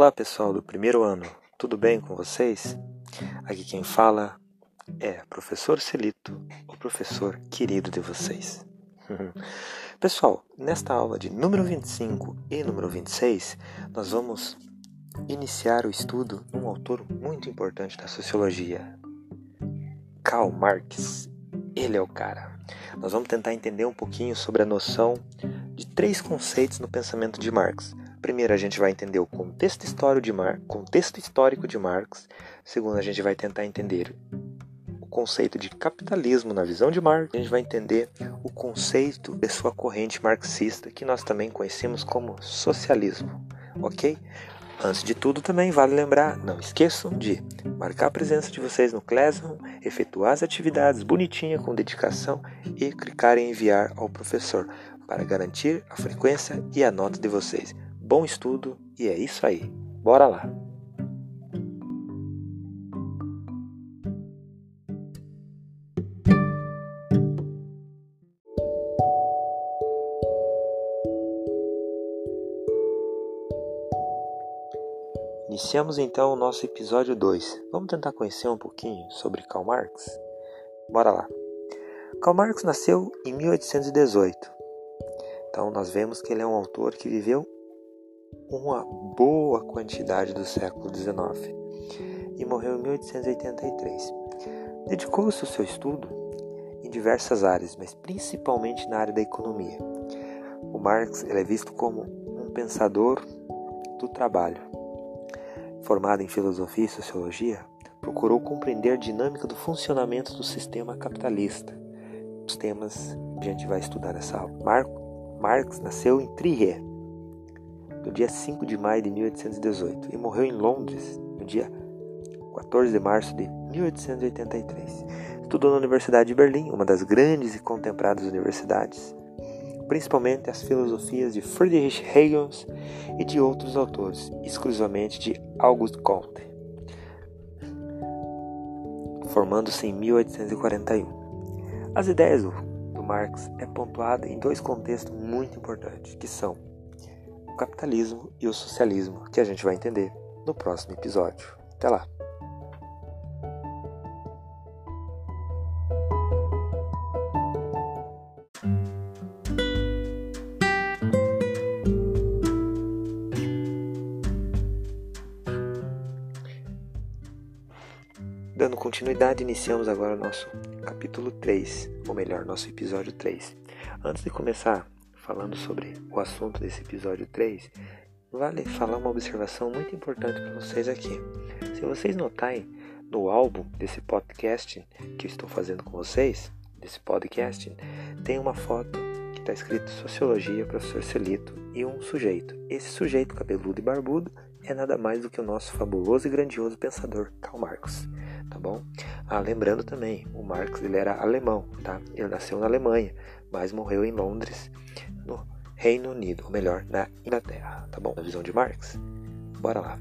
Olá pessoal do primeiro ano, tudo bem com vocês? Aqui quem fala é professor Celito, o professor querido de vocês. pessoal, nesta aula de número 25 e número 26, nós vamos iniciar o estudo de um autor muito importante da sociologia, Karl Marx. Ele é o cara. Nós vamos tentar entender um pouquinho sobre a noção de três conceitos no pensamento de Marx Primeiro, a gente vai entender o contexto histórico de, Mar... contexto histórico de Marx. Segundo, a gente vai tentar entender o conceito de capitalismo na visão de Marx. A gente vai entender o conceito de sua corrente marxista, que nós também conhecemos como socialismo. Ok? Antes de tudo, também vale lembrar, não esqueçam de marcar a presença de vocês no Classroom, efetuar as atividades bonitinha com dedicação e clicar em enviar ao professor para garantir a frequência e a nota de vocês bom estudo e é isso aí. Bora lá! Iniciamos então o nosso episódio 2. Vamos tentar conhecer um pouquinho sobre Karl Marx? Bora lá. Karl Marx nasceu em 1818. Então nós vemos que ele é um autor que viveu uma boa quantidade do século XIX e morreu em 1883. Dedicou-se ao seu estudo em diversas áreas, mas principalmente na área da economia. O Marx é visto como um pensador do trabalho. Formado em filosofia e sociologia, procurou compreender a dinâmica do funcionamento do sistema capitalista. Os temas que a gente vai estudar nessa aula. Marx nasceu em Trier, no dia 5 de maio de 1818 e morreu em Londres no dia 14 de março de 1883. Estudou na Universidade de Berlim, uma das grandes e contempladas universidades, principalmente as filosofias de Friedrich Hegel e de outros autores, exclusivamente de Auguste Comte, formando-se em 1841. As ideias do, Marx é pontuada em dois contextos muito importantes, que são capitalismo e o socialismo, que a gente vai entender no próximo episódio. Até lá! Dando continuidade, iniciamos agora o nosso capítulo 3, ou melhor, nosso episódio 3. Antes de começar falando sobre o assunto desse episódio 3, vale falar uma observação muito importante para vocês aqui. Se vocês notarem no álbum desse podcast que eu estou fazendo com vocês, desse podcast, tem uma foto que está escrito Sociologia, Professor Celito e um sujeito. Esse sujeito cabeludo e barbudo é nada mais do que o nosso fabuloso e grandioso pensador Karl Marx, tá bom? Ah, lembrando também, o Marx ele era alemão, tá? Ele nasceu na Alemanha, mas morreu em Londres no Reino Unido, ou melhor, na Inglaterra, tá bom? Na visão de Marx. Bora lá.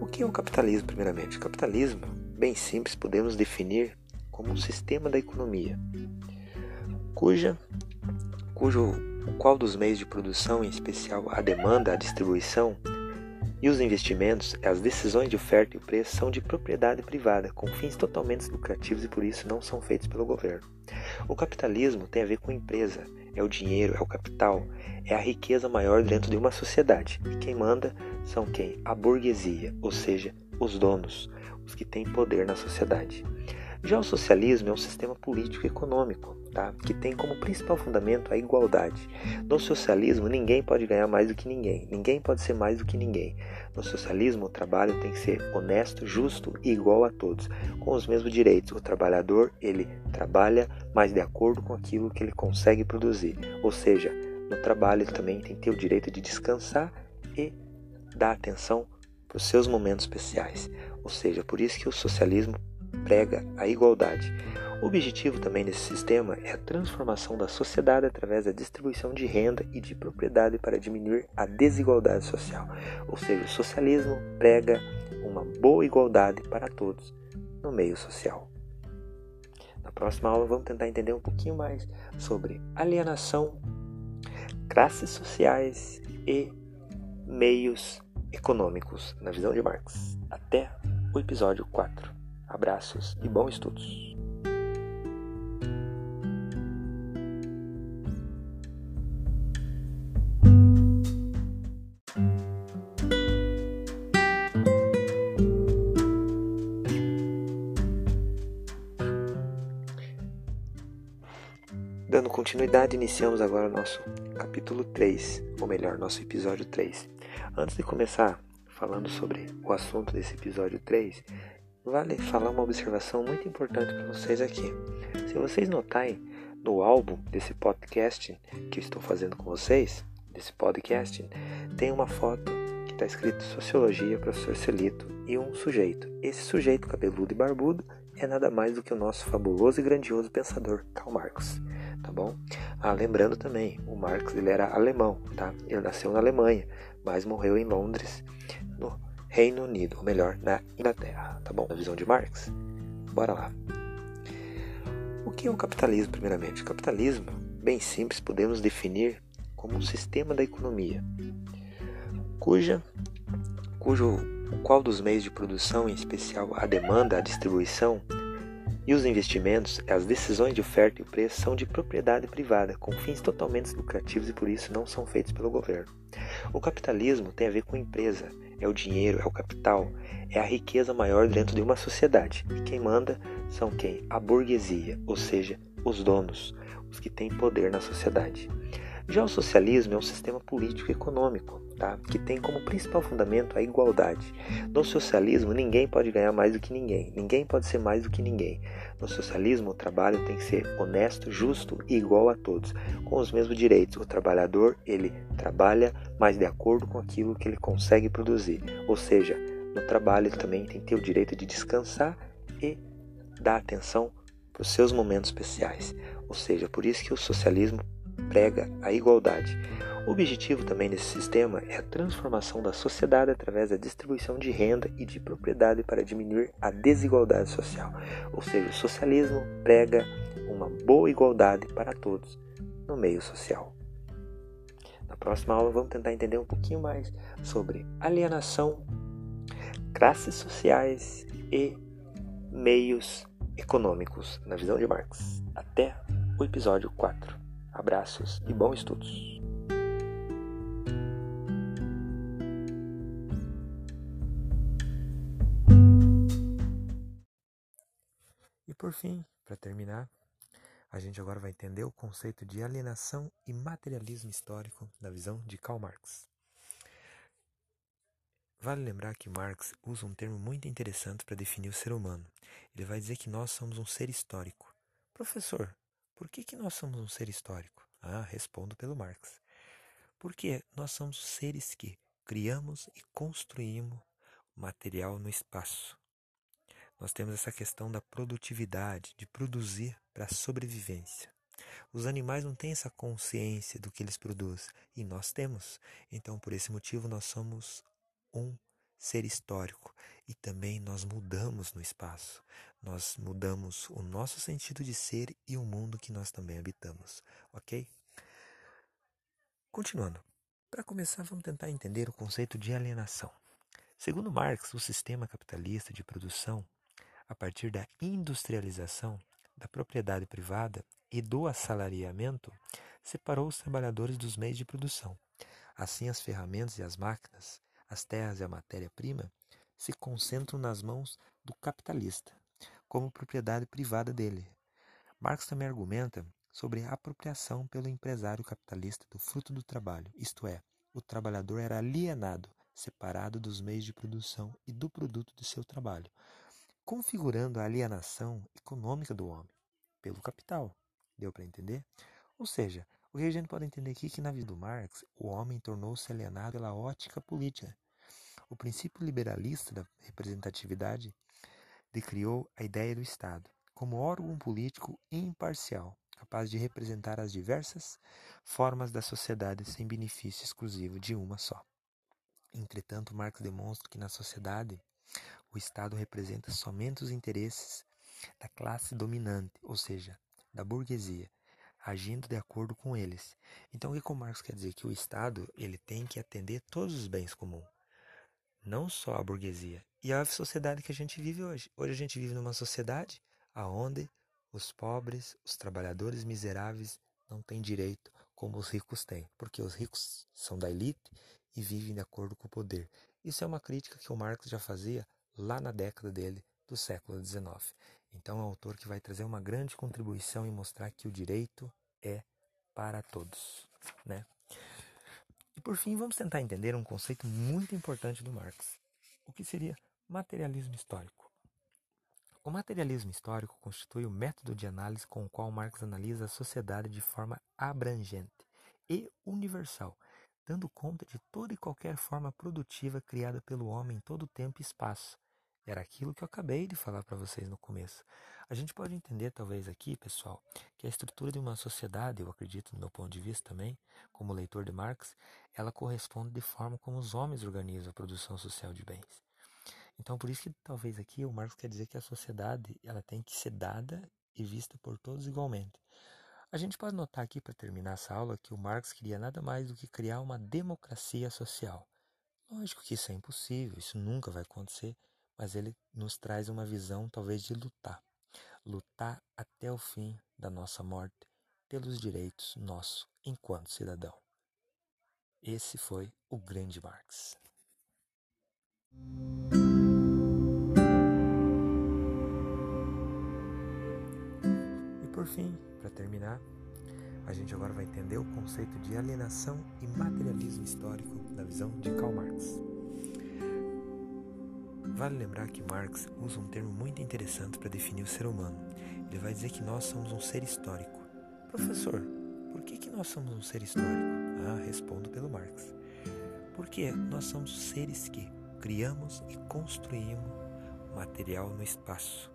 O que é o capitalismo, primeiramente? O capitalismo, bem simples, podemos definir como um sistema da economia, cuja, cujo qual dos meios de produção, em especial a demanda, a distribuição e os investimentos, as decisões de oferta e preço são de propriedade privada, com fins totalmente lucrativos e por isso não são feitos pelo governo. O capitalismo tem a ver com empresa, é o dinheiro, é o capital, é a riqueza maior dentro de uma sociedade. E quem manda são quem? A burguesia, ou seja, os donos, os que têm poder na sociedade. Já o socialismo é um sistema político e econômico, tá? que tem como principal fundamento a igualdade. No socialismo, ninguém pode ganhar mais do que ninguém, ninguém pode ser mais do que ninguém. No socialismo, o trabalho tem que ser honesto, justo e igual a todos, com os mesmos direitos. O trabalhador, ele trabalha, mas de acordo com aquilo que ele consegue produzir. Ou seja, no trabalho ele também tem que ter o direito de descansar e dar atenção para os seus momentos especiais. Ou seja, por isso que o socialismo prega a igualdade. O objetivo também desse sistema é a transformação da sociedade através da distribuição de renda e de propriedade para diminuir a desigualdade social. Ou seja, o socialismo prega uma boa igualdade para todos no meio social. Na próxima aula vamos tentar entender um pouquinho mais sobre alienação, classes sociais e meios econômicos na visão de Marx. Até o episódio 4. Abraços e bons estudos. Continuidade, iniciamos agora o nosso capítulo 3, ou melhor, nosso episódio 3. Antes de começar falando sobre o assunto desse episódio 3, vale falar uma observação muito importante para vocês aqui. Se vocês notarem no álbum desse podcast que eu estou fazendo com vocês, desse podcast, tem uma foto que está escrito Sociologia, Professor Celito e um sujeito. Esse sujeito cabeludo e barbudo é nada mais do que o nosso fabuloso e grandioso pensador Karl Marx tá bom? Ah, lembrando também, o Marx ele era alemão, tá? Ele nasceu na Alemanha, mas morreu em Londres, no Reino Unido, ou melhor, na Inglaterra, tá bom? Na visão de Marx. Bora lá. O que é o capitalismo, primeiramente? O capitalismo, bem simples, podemos definir como um sistema da economia, cuja, cujo qual dos meios de produção, em especial a demanda, a distribuição, e os investimentos, as decisões de oferta e preço são de propriedade privada, com fins totalmente lucrativos e por isso não são feitos pelo governo. O capitalismo tem a ver com empresa, é o dinheiro, é o capital, é a riqueza maior dentro de uma sociedade. E quem manda são quem? A burguesia, ou seja, os donos, os que têm poder na sociedade. Já o socialismo é um sistema político e econômico tá? que tem como principal fundamento a igualdade. No socialismo, ninguém pode ganhar mais do que ninguém, ninguém pode ser mais do que ninguém. No socialismo, o trabalho tem que ser honesto, justo e igual a todos, com os mesmos direitos. O trabalhador, ele trabalha, mas de acordo com aquilo que ele consegue produzir. Ou seja, no trabalho ele também tem que ter o direito de descansar e dar atenção para os seus momentos especiais. Ou seja, por isso que o socialismo prega a igualdade. O objetivo também desse sistema é a transformação da sociedade através da distribuição de renda e de propriedade para diminuir a desigualdade social. Ou seja, o socialismo prega uma boa igualdade para todos no meio social. Na próxima aula vamos tentar entender um pouquinho mais sobre alienação, classes sociais e meios econômicos na visão de Marx. Até o episódio 4. Abraços e bons estudos! por fim, para terminar, a gente agora vai entender o conceito de alienação e materialismo histórico da visão de Karl Marx. Vale lembrar que Marx usa um termo muito interessante para definir o ser humano. Ele vai dizer que nós somos um ser histórico. Professor, por que, que nós somos um ser histórico? Ah, respondo pelo Marx. Porque nós somos seres que criamos e construímos material no espaço nós temos essa questão da produtividade, de produzir para a sobrevivência. Os animais não têm essa consciência do que eles produzem e nós temos. Então, por esse motivo, nós somos um ser histórico e também nós mudamos no espaço. Nós mudamos o nosso sentido de ser e o mundo que nós também habitamos, ok? Continuando. Para começar, vamos tentar entender o conceito de alienação. Segundo Marx, o sistema capitalista de produção a partir da industrialização, da propriedade privada e do assalariamento, separou os trabalhadores dos meios de produção. Assim, as ferramentas e as máquinas, as terras e a matéria-prima se concentram nas mãos do capitalista, como propriedade privada dele. Marx também argumenta sobre a apropriação pelo empresário capitalista do fruto do trabalho, isto é, o trabalhador era alienado, separado dos meios de produção e do produto de seu trabalho, configurando a alienação econômica do homem pelo capital. Deu para entender? Ou seja, o que a gente pode entender aqui é que na vida do Marx, o homem tornou-se alienado pela ótica política. O princípio liberalista da representatividade decriou a ideia do Estado como órgão político imparcial, capaz de representar as diversas formas da sociedade sem benefício exclusivo de uma só. Entretanto, Marx demonstra que na sociedade o Estado representa somente os interesses da classe dominante, ou seja, da burguesia, agindo de acordo com eles. Então, o que o Marx quer dizer? Que o Estado ele tem que atender todos os bens comuns. não só a burguesia, e a sociedade que a gente vive hoje. Hoje a gente vive numa sociedade aonde os pobres, os trabalhadores miseráveis não têm direito como os ricos têm, porque os ricos são da elite e vivem de acordo com o poder. Isso é uma crítica que o Marx já fazia lá na década dele do século XIX. Então é um autor que vai trazer uma grande contribuição e mostrar que o direito é para todos, né? E por fim, vamos tentar entender um conceito muito importante do Marx. O que seria materialismo histórico? O materialismo histórico constitui o método de análise com o qual Marx analisa a sociedade de forma abrangente e universal, dando conta de toda e qualquer forma produtiva criada pelo homem em todo tempo e espaço, era aquilo que eu acabei de falar para vocês no começo. A gente pode entender, talvez, aqui, pessoal, que a estrutura de uma sociedade, eu acredito, do meu ponto de vista também, como leitor de Marx, ela corresponde de forma como os homens organizam a produção social de bens. Então, por isso que talvez aqui o Marx quer dizer que a sociedade ela tem que ser dada e vista por todos igualmente. A gente pode notar aqui, para terminar essa aula, que o Marx queria nada mais do que criar uma democracia social. Lógico que isso é impossível, isso nunca vai acontecer, mas ele nos traz uma visão talvez de lutar. Lutar até o fim da nossa morte pelos direitos nossos enquanto cidadão. Esse foi o grande Marx. E por fim, para terminar, a gente agora vai entender o conceito de alienação e materialismo histórico da visão de Karl Marx. Vale lembrar que Marx usa um termo muito interessante para definir o ser humano. Ele vai dizer que nós somos um ser histórico. Professor, por que, que nós somos um ser histórico? Ah, respondo pelo Marx. Porque nós somos seres que criamos e construímos material no espaço.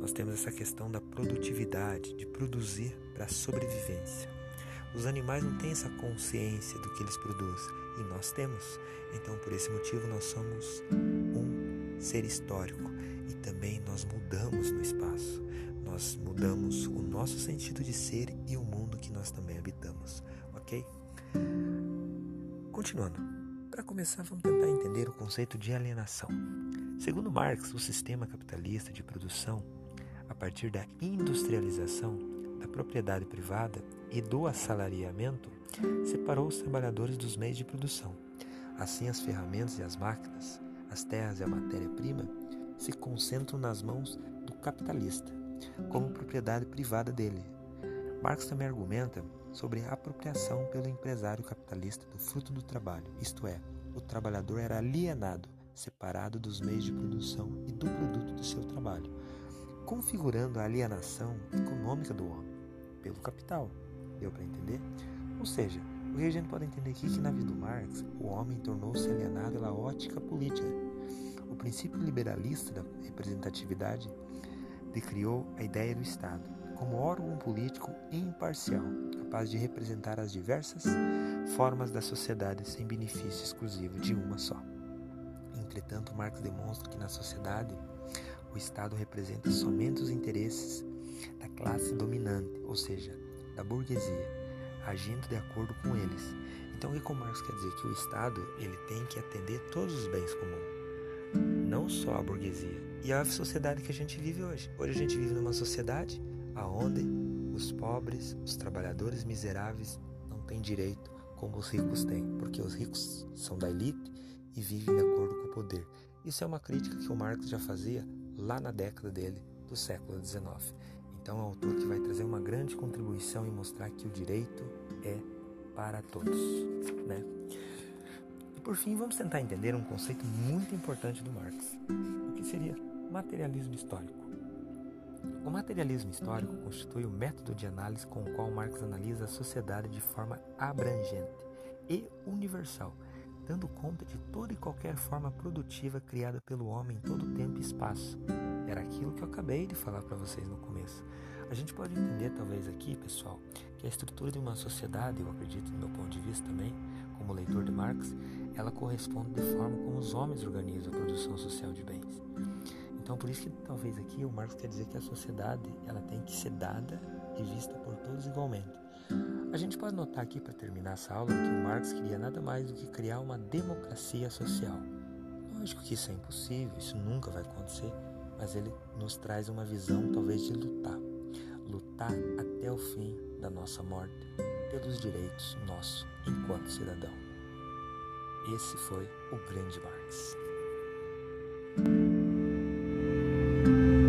Nós temos essa questão da produtividade, de produzir para a sobrevivência. Os animais não têm essa consciência do que eles produzem e nós temos. Então, por esse motivo, nós somos ser histórico e também nós mudamos no espaço. Nós mudamos o nosso sentido de ser e o Continuando, para começar, vamos tentar entender o conceito de alienação. Segundo Marx, o sistema capitalista de produção, a partir da industrialização, da propriedade privada e do assalariamento, separou os trabalhadores dos meios de produção. Assim, as ferramentas e as máquinas as terras e a matéria-prima se concentram nas mãos do capitalista, como propriedade privada dele. Marx também argumenta sobre a apropriação pelo empresário capitalista do fruto do trabalho, isto é, o trabalhador era alienado, separado dos meios de produção e do produto do seu trabalho, configurando a alienação econômica do homem pelo capital. Deu para entender? Ou seja, o que a gente pode entender aqui é que na vida do Marx, o homem tornou-se alienado pela ótica política. O princípio liberalista da representatividade decriou a ideia do Estado como órgão político imparcial, capaz de representar as diversas formas da sociedade sem benefício exclusivo de uma só. Entretanto, Marx demonstra que na sociedade o Estado representa somente os interesses da classe dominante, ou seja, da burguesia agindo de acordo com eles. Então, o que Marx quer dizer? Que o Estado ele tem que atender todos os bens comuns, não só a burguesia. E a sociedade que a gente vive hoje. Hoje a gente vive numa sociedade aonde os pobres, os trabalhadores miseráveis não têm direito como os ricos têm, porque os ricos são da elite e vivem de acordo com o poder. Isso é uma crítica que o Marx já fazia lá na década dele do século XIX. Então, é um autor que vai trazer uma grande contribuição e mostrar que o direito é para todos, né? E por fim, vamos tentar entender um conceito muito importante do Marx, o que seria materialismo histórico. O materialismo histórico constitui o método de análise com o qual Marx analisa a sociedade de forma abrangente e universal, dando conta de toda e qualquer forma produtiva criada pelo homem em todo tempo e espaço, era aquilo que eu acabei de falar para vocês no começo. A gente pode entender, talvez, aqui, pessoal, que a estrutura de uma sociedade, eu acredito, do meu ponto de vista também, como leitor de Marx, ela corresponde de forma como os homens organizam a produção social de bens. Então, por isso que talvez aqui o Marcos quer dizer que a sociedade ela tem que ser dada e vista por todos igualmente. A gente pode notar aqui, para terminar essa aula, que o Marx queria nada mais do que criar uma democracia social. Lógico que isso é impossível, isso nunca vai acontecer, mas ele nos traz uma visão, talvez, de lutar. Lutar até o fim da nossa morte pelos direitos nossos enquanto cidadão. Esse foi o grande Marx. thank you